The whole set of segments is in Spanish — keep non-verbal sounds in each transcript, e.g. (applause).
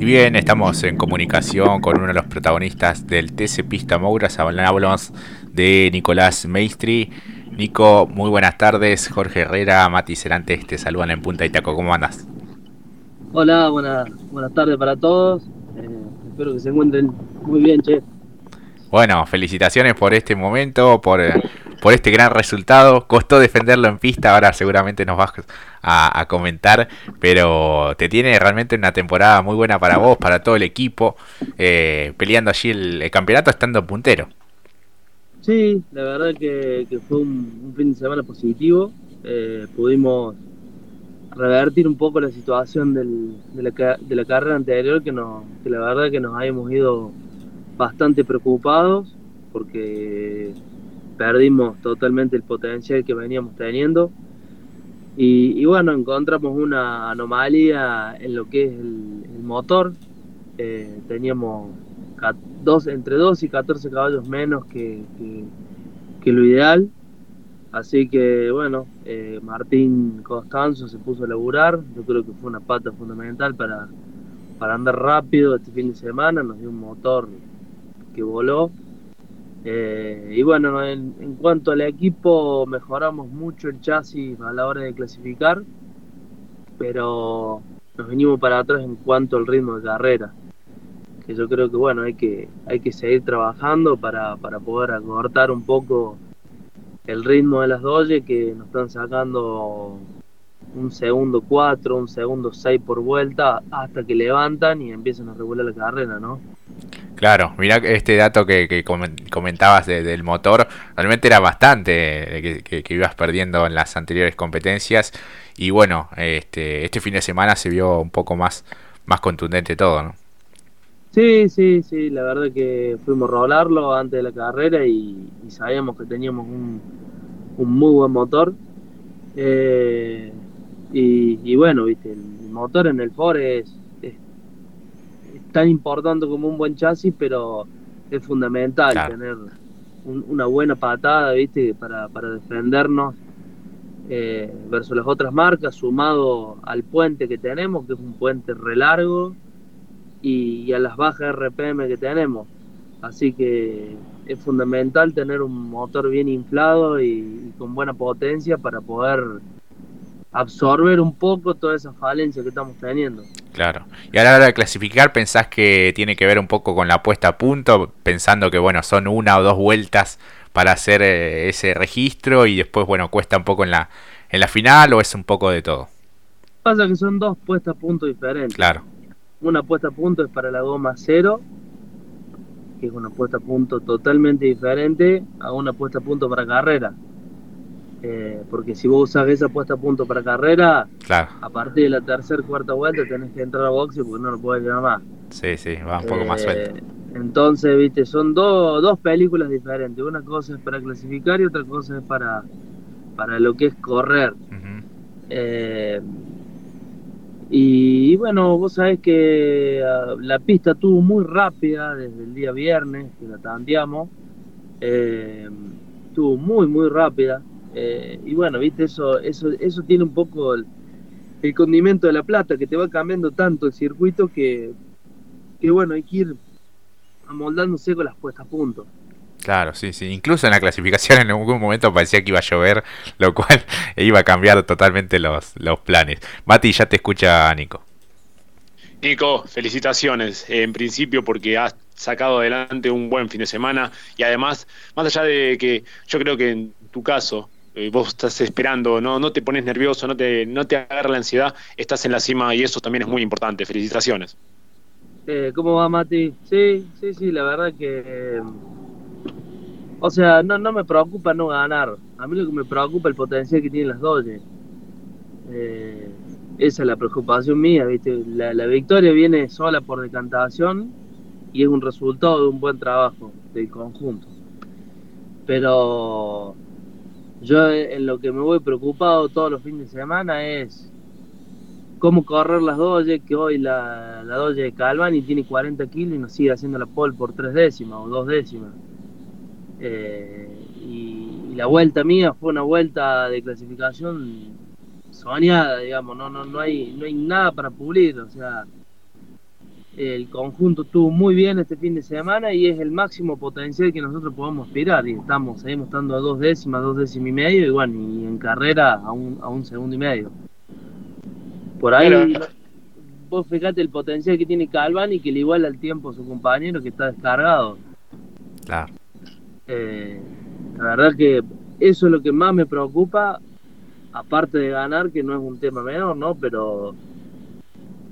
Y bien, estamos en comunicación con uno de los protagonistas del TC Pista Mouras. Hablamos de Nicolás Maestri. Nico, muy buenas tardes. Jorge Herrera, Mati Cerantes te saludan en Punta Itaco. ¿Cómo andas? Hola, buenas, buenas tardes para todos. Eh, espero que se encuentren muy bien, che. Bueno, felicitaciones por este momento, por, eh, por este gran resultado. Costó defenderlo en pista, ahora seguramente nos vas a, comentar, pero te tiene realmente una temporada muy buena para vos, para todo el equipo, eh, peleando allí el, campeonato estando puntero. Sí, la verdad que, fue un, fin de semana positivo. Eh, pudimos revertir un poco la situación del, de, la, de, la, carrera anterior, que, que la verdad que nos habíamos ido bastante preocupados porque perdimos totalmente el potencial que veníamos teniendo. Y, bueno, encontramos una anomalía en lo que es el, motor. Eh, teníamos dos, entre 2 y 14 caballos menos que, lo ideal. Así que bueno, eh, Martín Costanzo se puso a laburar. Yo creo que fue una pata fundamental para, para andar rápido este fin de semana. Nos dio un motor que voló eh, y bueno, en, cuanto al equipo, mejoramos mucho el chasis a la hora de clasificar, pero nos venimos para atrás en cuanto al ritmo de carrera. Que yo creo que bueno, hay que, hay que seguir trabajando para, poder acortar un poco el ritmo de las doyes que nos están sacando un segundo 4, un segundo 6 por vuelta hasta que levantan y empiezan a regular la carrera, ¿no? Claro, mira este dato que, comentabas del motor, realmente era bastante que, ibas perdiendo en las anteriores competencias y bueno, este, este fin de semana se vio un poco más, más contundente todo, ¿no? Sí, sí, sí, la verdad que fuimos a rolarlo antes de la carrera y, sabíamos que teníamos un, muy buen motor. Eh, y, bueno, viste, el motor en el Ford es tan importante como un buen chasis, pero es fundamental tener una buena patada, ¿viste? Para, para defendernos eh, versus las otras marcas, sumado al puente que tenemos, que es un puente re largo, y, a las bajas RPM que tenemos. Así que es fundamental tener un motor bien inflado y con buena potencia para poder absorber un poco toda esa falencia que estamos teniendo. Claro. Y a la hora de clasificar, ¿pensás que tiene que ver un poco con la puesta a punto? Pensando que, bueno, son una o dos vueltas para hacer eh, ese registro y después, bueno, cuesta un poco en la, en la final o es un poco de todo? Pasa que son dos puestas a punto diferentes. Claro. Una puesta a punto es para la goma cero, que es una puesta a punto totalmente diferente a una puesta a punto para carrera. Eh, porque si vos usas esa puesta a punto para carrera, a partir de la tercera cuarta vuelta tenés que entrar a boxe porque no lo puedes llevar más. Sí, sí, va un poco más suelto. Eh, entonces, viste, son dos películas diferentes. Una cosa es para clasificar y otra cosa es para, para lo que es correr. Eh, y, bueno, vos sabés que ah, la pista estuvo muy rápida desde el día viernes, que la tanteamos. estuvo muy, muy rápida. Eh, y bueno, viste, eso, eso, eso tiene un poco el, condimento de la plata, que te va cambiando tanto el circuito que, que bueno, hay que ir amoldándose con las puestas a punto. Claro, sí, sí. Incluso en la clasificación en algún momento parecía que iba a llover, lo cual (laughs) iba a cambiar totalmente los, los planes. Mati, ya te escucha Nico. Nico, felicitaciones. En principio porque has sacado adelante un buen fin de semana y además, más allá de que yo creo que en tu caso eh, vos estás esperando, no, no te pones nervioso, no te, no te agarra la ansiedad, estás en la cima y eso también es muy importante. Felicitaciones. Eh, ¿Cómo va, Mati? Sí, sí, sí, la verdad que. o sea, no, no me preocupa no ganar. A mí lo que me preocupa es el potencial que tienen las Doge. Eh, esa es la preocupación mía, ¿viste? La, la victoria viene sola por decantación y es un resultado de un buen trabajo del conjunto. Pero yo en lo que me voy preocupado todos los fines de semana es cómo correr las doyes, que hoy la, la doye de Calvani tiene 40 kilos y nos sigue haciendo la pole por tres décimas o dos décimas. Eh, y, la vuelta mía fue una vuelta de clasificación soñada, digamos, no, no, no, hay, no hay nada para pulir, o sea, el conjunto estuvo muy bien este fin de semana y es el máximo potencial que nosotros podemos aspirar y estamos, seguimos estando a dos décimas, dos décimas y medio y bueno, y en carrera a un, a un segundo y medio. Por ahí, vos fijate el potencial que tiene Calvan y que le iguala el tiempo a su compañero que está descargado. Claro. Eh, la verdad que eso es lo que más me preocupa, aparte de ganar, que no es un tema menor, ¿no? Pero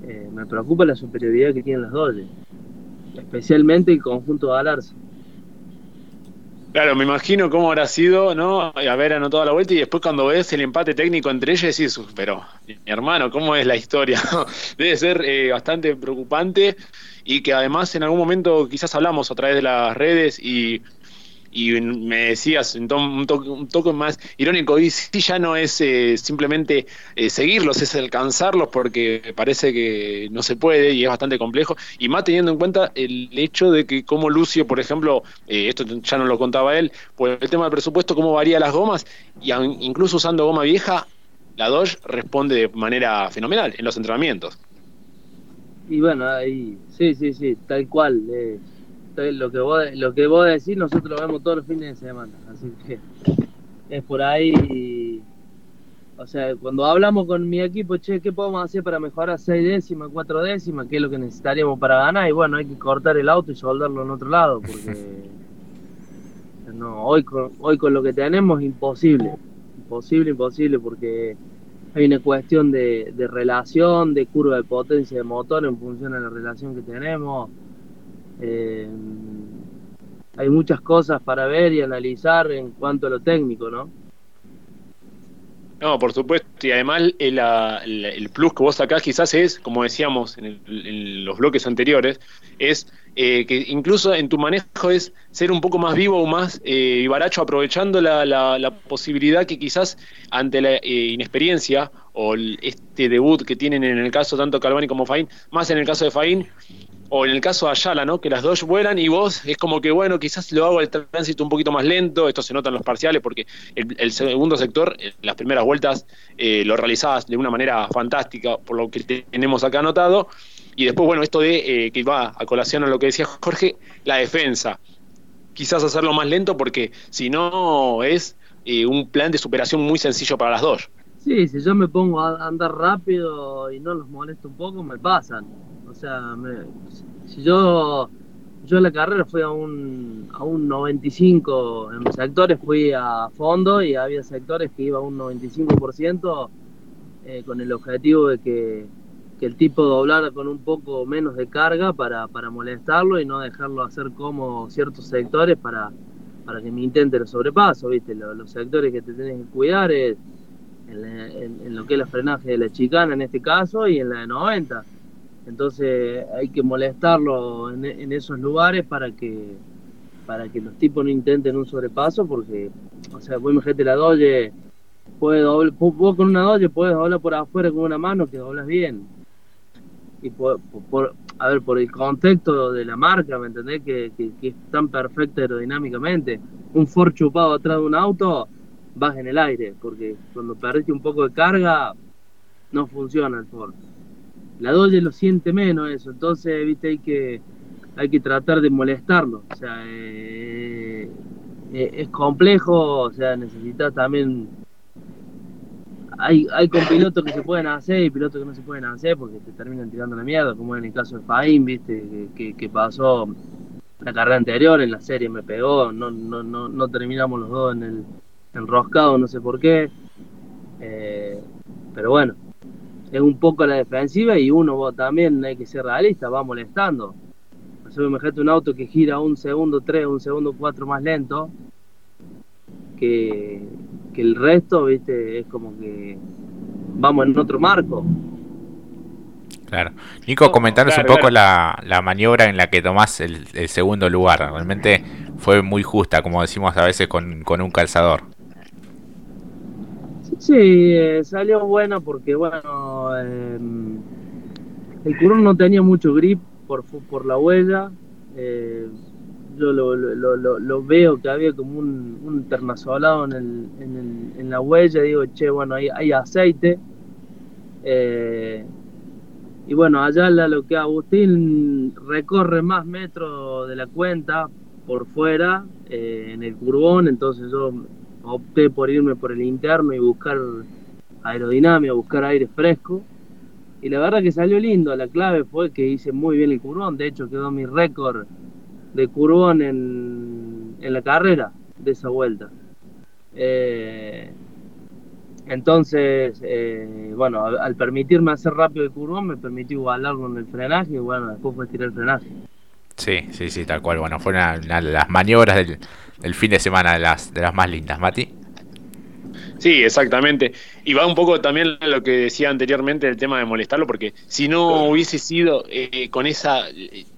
eh, me preocupa la superioridad que tienen los dos, especialmente el conjunto de Alarza. Claro, me imagino cómo habrá sido, ¿no? Haber anotado la vuelta y después cuando ves el empate técnico entre ellos decís, pero mi hermano, ¿cómo es la historia? (laughs) Debe ser eh, bastante preocupante y que además en algún momento quizás hablamos a través de las redes y y me decías un, toque, un toque más irónico, y sí ya no es eh, simplemente eh, seguirlos, es alcanzarlos porque parece que no se puede y es bastante complejo, y más teniendo en cuenta el hecho de que como Lucio, por ejemplo, eh, esto ya no lo contaba él, por el tema del presupuesto, cómo varía las gomas, y incluso usando goma vieja, la Dodge responde de manera fenomenal en los entrenamientos. Y bueno, ahí, sí, sí, sí, tal cual lo que vos, lo que vos decís, nosotros lo vemos todos los fines de semana. Así que es por ahí. O sea, cuando hablamos con mi equipo, che, ¿qué podemos hacer para mejorar seis décimas, cuatro décimas? ¿Qué es lo que necesitaríamos para ganar? Y bueno, hay que cortar el auto y soldarlo en otro lado, porque (laughs) no, hoy con, hoy con lo que tenemos imposible. Imposible, imposible, porque hay una cuestión de, de relación, de curva de potencia de motor en función de la relación que tenemos eh, hay muchas cosas para ver y analizar en cuanto a lo técnico, ¿no? No, por supuesto, y además el, plus que vos sacás quizás es, como decíamos en, los bloques anteriores, es eh, que incluso en tu manejo es ser un poco más vivo o más eh, baracho aprovechando la, posibilidad que quizás ante la eh, inexperiencia o este debut que tienen en el caso tanto Calvani como Faín, más en el caso de Faín, o en el caso de Ayala, ¿no? Que las dos vuelan y vos es como que, bueno, quizás lo hago el tránsito un poquito más lento, esto se nota en los parciales porque el, segundo sector, eh, las primeras vueltas, eh, lo realizabas de una manera fantástica, por lo que tenemos acá anotado. Y después, bueno, esto de eh, que va a colación a lo que decía Jorge, la defensa. Quizás hacerlo más lento porque si no es un plan de superación muy sencillo para las dos. Sí, si yo me pongo a andar rápido y no los molesto un poco, me pasan o sea, si yo, yo en la carrera fui a un, a un 95, en sectores fui a fondo y había sectores que iba a un 95% eh, con el objetivo de que, el tipo doblara con un poco menos de carga para, para molestarlo y no dejarlo hacer como ciertos sectores para, para que me intente el sobrepaso, ¿viste? Los, sectores que te tienes que cuidar es en, en, lo que es la frenaje de la chicana en este caso y en la de 90 entonces hay que molestarlo en, esos lugares para que para que los tipos no intenten un sobrepaso, porque, o sea, vos imagínate la doye, puede doble, vos con una doye puedes doblar por afuera con una mano que doblas bien. Y por, a ver, por el contexto de la marca, ¿me entendés? Que, es tan perfecta aerodinámicamente. Un Ford chupado atrás de un auto, vas en el aire, porque cuando perdiste un poco de carga, no funciona el Ford la Doge lo siente menos eso, entonces, viste, hay que, hay que tratar de molestarlo, o sea, eh, eh, es complejo, o sea, necesitas también, hay, hay con pilotos que se pueden hacer y pilotos que no se pueden hacer porque te terminan tirando la mierda, como en el caso de Faín, viste, que, pasó la carrera anterior, en la serie me pegó, no, no, no, no terminamos los dos en el enroscado, no sé por qué, eh, pero bueno, es un poco la defensiva y uno también hay que ser realista, va molestando. me imagínate un auto que gira un segundo tres, un segundo cuatro más lento que, el resto, viste, es como que vamos en otro marco. Claro. Nico, comentanos un poco La, la, maniobra en la que tomás el, segundo lugar. Realmente fue muy justa, como decimos a veces con, con un calzador. Sí, eh, salió buena porque, bueno, em, el curón no tenía mucho grip por, por la huella. Eh, yo lo, lo, lo, veo que había como un, un en, el, en, la huella. Digo, che, bueno, hay, hay aceite. Eh, y bueno, allá lo que Agustín recorre más metros de la cuenta por fuera, eh, en el curbón, entonces yo opté por irme por el interno y buscar aerodinámica, buscar aire fresco. Y la verdad que salió lindo, la clave fue que hice muy bien el curbón, de hecho quedó mi récord de curbón en, en la carrera de esa vuelta. Eh, entonces, eh, bueno, al, permitirme hacer rápido el curvón, me permitió igualarlo en el frenaje y bueno, después fue tirar el frenaje. Sí, sí, sí, tal cual. Bueno, fue una, de las maniobras del, del, fin de semana de las, de las más lindas, Mati. Sí, exactamente. Y va un poco también lo que decía anteriormente el tema de molestarlo, porque si no hubiese sido eh, con esa,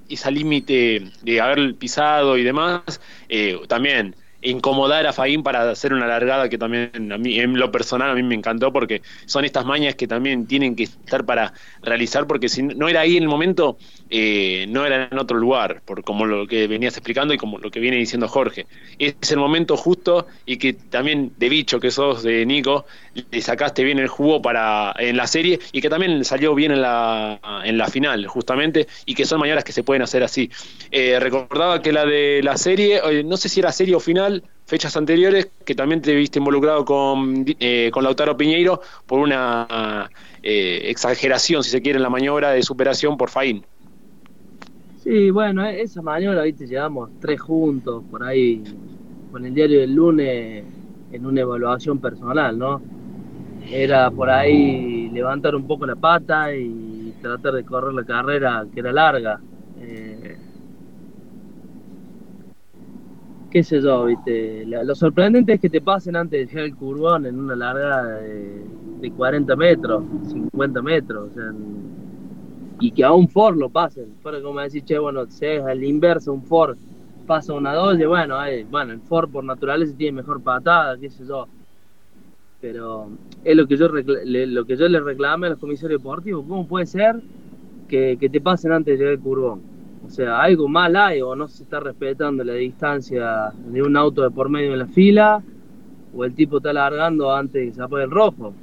esa límite de haber pisado y demás, eh, también incomodar a Faín para hacer una largada que también a mí, en lo personal, a mí me encantó porque son estas mañas que también tienen que estar para realizar, porque si no era ahí el momento, eh, no era en otro lugar, por como lo que venías explicando y como lo que viene diciendo Jorge. Es el momento justo y que también de bicho que sos de Nico, le sacaste bien el jugo para en la serie y que también salió bien en la, en la final, justamente, y que son mañanas que se pueden hacer así. Eh, recordaba que la de la serie, no sé si era serie o final, fechas anteriores, que también te viste involucrado con, eh, con Lautaro Piñeiro por una eh, exageración, si se quiere, en la maniobra de superación por Faín. Sí, bueno, e-, esa maniobra, viste, llevamos tres juntos por ahí con el diario del lunes en una evaluación personal, ¿no? Era por ahí levantar un poco la pata y tratar de correr la carrera que era larga. Eh, qué sé yo, viste. lo sorprendente es que te pasen antes de llegar el curbón en una larga de, 40 metros, 50 metros, o sea, y que a un Ford lo pasen. Fuera como decir, che, bueno, si es al inverso, un Ford pasa una doble, bueno, bueno, el Ford por naturaleza tiene mejor patada, qué sé yo. Pero es lo que yo lo que yo le reclamé a los comisarios deportivos, ¿cómo puede ser que, te pasen antes de llegar el curbón? O sea, algo mal hay o no se está respetando la distancia de un auto de por medio en la fila o el tipo está largando antes de que se apague el rojo.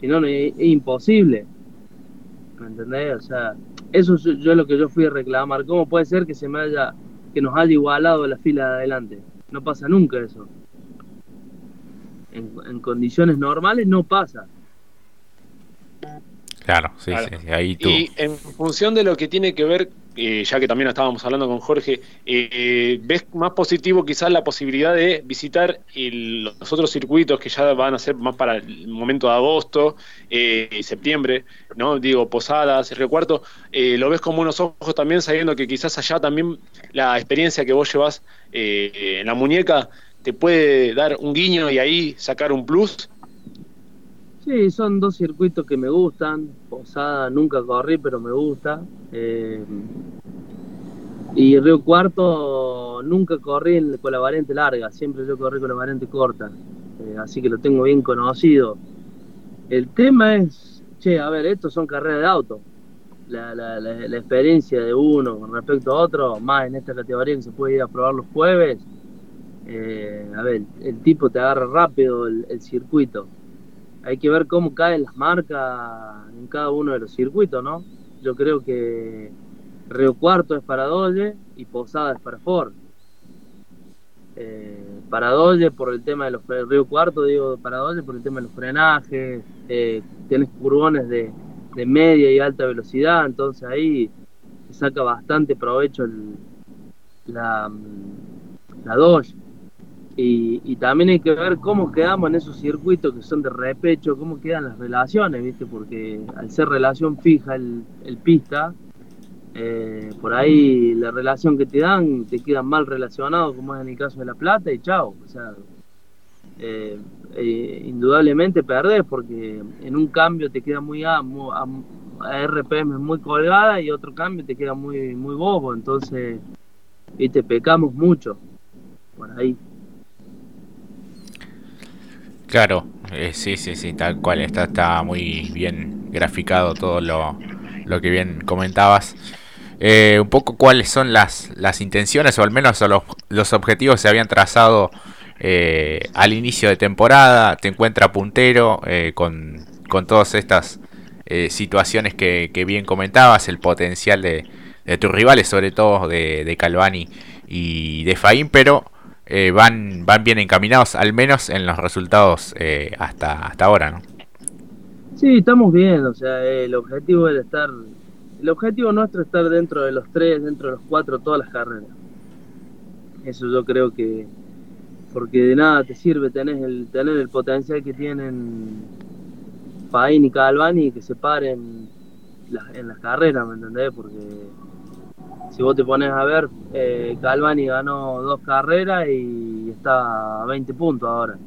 Si no, es, imposible. ¿Me entendés? O sea, eso es yo lo que yo fui a reclamar. ¿Cómo puede ser que se me haya, que nos haya igualado la fila de adelante? No pasa nunca eso. En, en condiciones normales no pasa. Claro, sí, sí, ahí tú. Y en función de lo que tiene que ver, eh, ya que también estábamos hablando con Jorge, eh, ¿ves más positivo quizás la posibilidad de visitar los otros circuitos que ya van a ser más para el momento de agosto eh, y septiembre, ¿no? Digo, Posadas, Río Cuarto, ¿lo ves como unos ojos también sabiendo que quizás allá también la experiencia que vos llevas en la muñeca te puede dar un guiño y ahí sacar un plus? Sí, son dos circuitos que me gustan. Posada nunca corrí, pero me gusta. Eh, y Río Cuarto nunca corrí con la variante larga, siempre yo corrí con la variante corta. Eh, así que lo tengo bien conocido. El tema es, che, a ver, estos son carreras de auto. La, experiencia de uno con respecto a otro, más en esta categoría que se puede ir a probar los jueves. Eh, a ver, el tipo te agarra rápido el circuito hay que ver cómo caen las marcas en cada uno de los circuitos, ¿no? Yo creo que Río Cuarto es para Dolle y Posada es para Ford. Eh, para Dolle por el tema de los Río Cuarto, digo para Dolle por el tema de los frenajes, eh, tienes curbones de, media y alta velocidad, entonces ahí saca bastante provecho el, la, la Dodge. Y, también hay que ver cómo quedamos en esos circuitos que son de repecho, cómo quedan las relaciones, ¿viste? Porque al ser relación fija el, pista, eh, por ahí la relación que te dan te queda mal relacionado, como es en el caso de La Plata, y chao. O sea, eh, eh, indudablemente perdés porque en un cambio te queda muy a, a, RPM muy colgada y otro cambio te queda muy, muy bobo. Entonces, ¿viste? Pecamos mucho por ahí. Claro, eh, sí, sí, sí, tal cual, está, está muy bien graficado todo lo, lo que bien comentabas. Eh, un poco cuáles son las, las intenciones o al menos los, los objetivos que se habían trazado eh, al inicio de temporada. Te encuentra puntero con, con todas estas eh, situaciones que, bien comentabas, el potencial de, tus rivales, sobre todo de, de Calvani y de Faín, pero eh, van, van bien encaminados, al menos en los resultados eh, hasta, hasta ahora, ¿no? Sí, estamos bien, o sea, el objetivo es estar, el objetivo nuestro es estar dentro de los tres, dentro de los cuatro, todas las carreras. Eso yo creo que, porque de nada te sirve tener el, tener el potencial que tienen Faín y Calvani que se paren en las carreras, ¿me entendés? Porque si vos te pones a ver, eh, Calvani ganó dos carreras y está a 20 puntos ahora,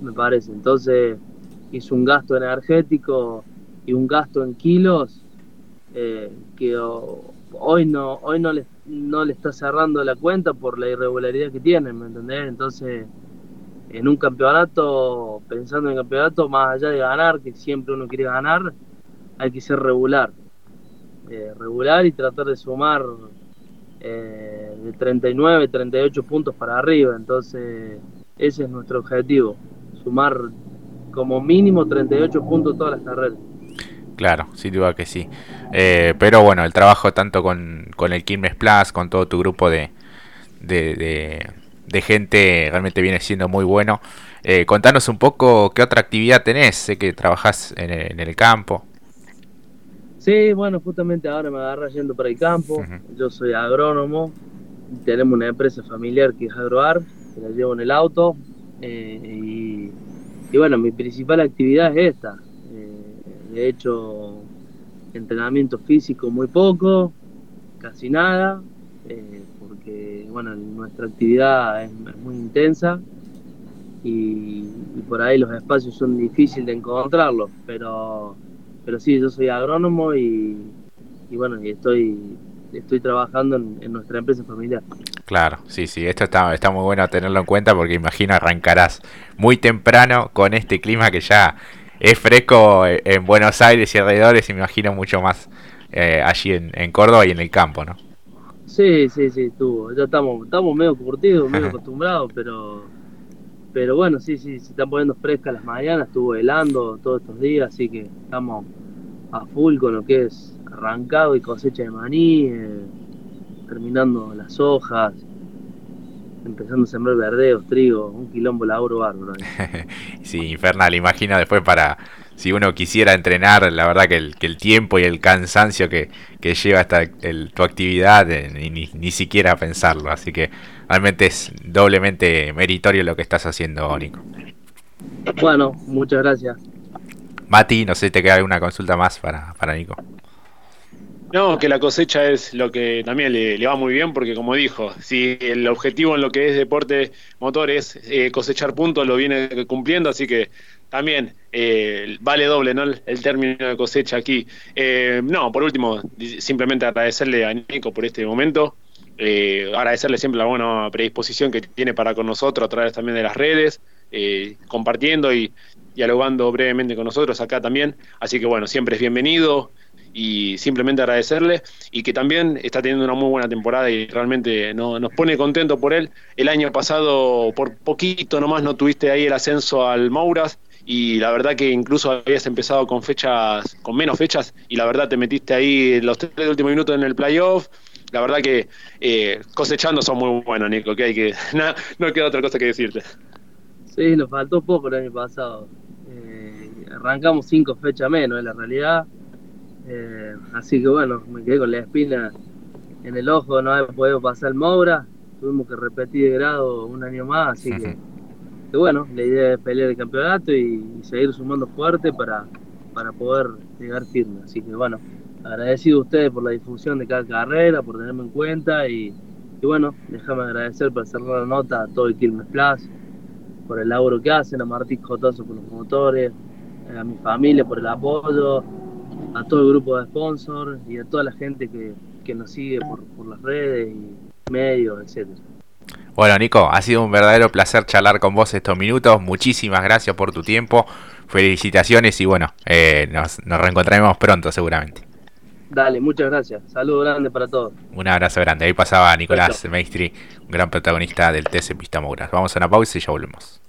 me parece. Entonces hizo un gasto energético y un gasto en kilos eh, que hoy no hoy no le, no le está cerrando la cuenta por la irregularidad que tiene, ¿me entendés? Entonces, en un campeonato, pensando en el campeonato, más allá de ganar, que siempre uno quiere ganar, hay que ser regular. Eh, regular y tratar de sumar eh, de 39, 38 puntos para arriba. Entonces, ese es nuestro objetivo, sumar como mínimo 38 puntos todas las carreras. Claro, sin duda que sí. Eh, pero bueno, el trabajo tanto con, con el Quilmes Plus, con todo tu grupo de, de, gente, realmente viene siendo muy bueno. contanos un poco qué otra actividad tenés, sé que trabajás en en el campo. Sí, bueno, justamente ahora me agarra yendo para el campo. Yo soy agrónomo. Tenemos una empresa familiar que es Agroar, que la llevo en el auto. Eh, y, bueno, mi principal actividad es esta. Eh, de hecho, entrenamiento físico muy poco, casi nada, eh, porque bueno, nuestra actividad es, muy intensa y, y, por ahí los espacios son difíciles de encontrarlos, pero pero sí, yo soy agrónomo y, bueno, y estoy, estoy trabajando en, nuestra empresa familiar. Claro, sí, sí, esto está, está muy bueno tenerlo en cuenta porque imagino arrancarás muy temprano con este clima que ya es fresco en Buenos Aires y alrededores, y me imagino mucho más eh, allí en, en, Córdoba y en el campo, ¿no? Sí, sí, sí, estuvo. Ya estamos, estamos medio curtidos, medio (laughs) acostumbrados, pero pero bueno, sí, sí, se están poniendo frescas las mañanas, estuvo helando todos estos días, así que estamos a full con lo que es arrancado y cosecha de maní, eh, terminando las hojas, empezando a sembrar verdeos, trigo, un quilombo laburo bárbaro. (laughs) sí, infernal, imagino después para, si uno quisiera entrenar, la verdad que el, que el tiempo y el cansancio que, que lleva hasta el, tu actividad, eh, ni, ni, siquiera pensarlo, así que realmente es doblemente meritorio lo que estás haciendo, Nico. Bueno, muchas gracias. Mati, no sé si te queda alguna consulta más para, para Nico. No, que la cosecha es lo que también le, va muy bien, porque como dijo, si el objetivo en lo que es deporte motor es eh, cosechar puntos, lo viene cumpliendo, así que también eh, vale doble ¿no? el, término de cosecha aquí. Eh, no, por último, simplemente agradecerle a Nico por este momento, agradecerle siempre la buena predisposición que tiene para con nosotros a través también de las redes, compartiendo y dialogando brevemente con nosotros acá también. Así que bueno, siempre es bienvenido y simplemente agradecerle y que también está teniendo una muy buena temporada y realmente no, nos pone contento por él. El año pasado por poquito nomás no tuviste ahí el ascenso al Mouras y la verdad que incluso habías empezado con fechas, con menos fechas y la verdad te metiste ahí los tres últimos minutos en el playoff. La verdad que eh, cosechando son muy buenos, Nico, que hay que (laughs) no, queda otra cosa que decirte. Sí, nos faltó poco el año pasado. Eh, arrancamos cinco fechas menos, en la realidad eh, así que bueno, me quedé con la espina en el ojo, no haber podido pasar el Moura, tuvimos que repetir de grado un año más, así que, bueno, la idea es pelear el campeonato y, seguir sumando fuerte para, para poder llegar firme. Así que bueno, agradecido a ustedes por la difusión de cada carrera, por tenerme en cuenta y, bueno, déjame agradecer para cerrar la nota a todo el Quilmes Plus, por el laburo que hacen, a Martín Jotoso por los motores, a mi familia por el apoyo, a todo el grupo de sponsors y a toda la gente que, nos sigue por, por, las redes y medios, etcétera. Bueno, Nico, ha sido un verdadero placer charlar con vos estos minutos. Muchísimas gracias por tu tiempo. Felicitaciones y bueno, eh, nos, nos reencontraremos pronto seguramente. Dale, muchas gracias. Saludos grande para todos. Un abrazo grande. Ahí pasaba Nicolás Maestri, un gran protagonista del TC Pista Vamos a una pausa y ya volvemos.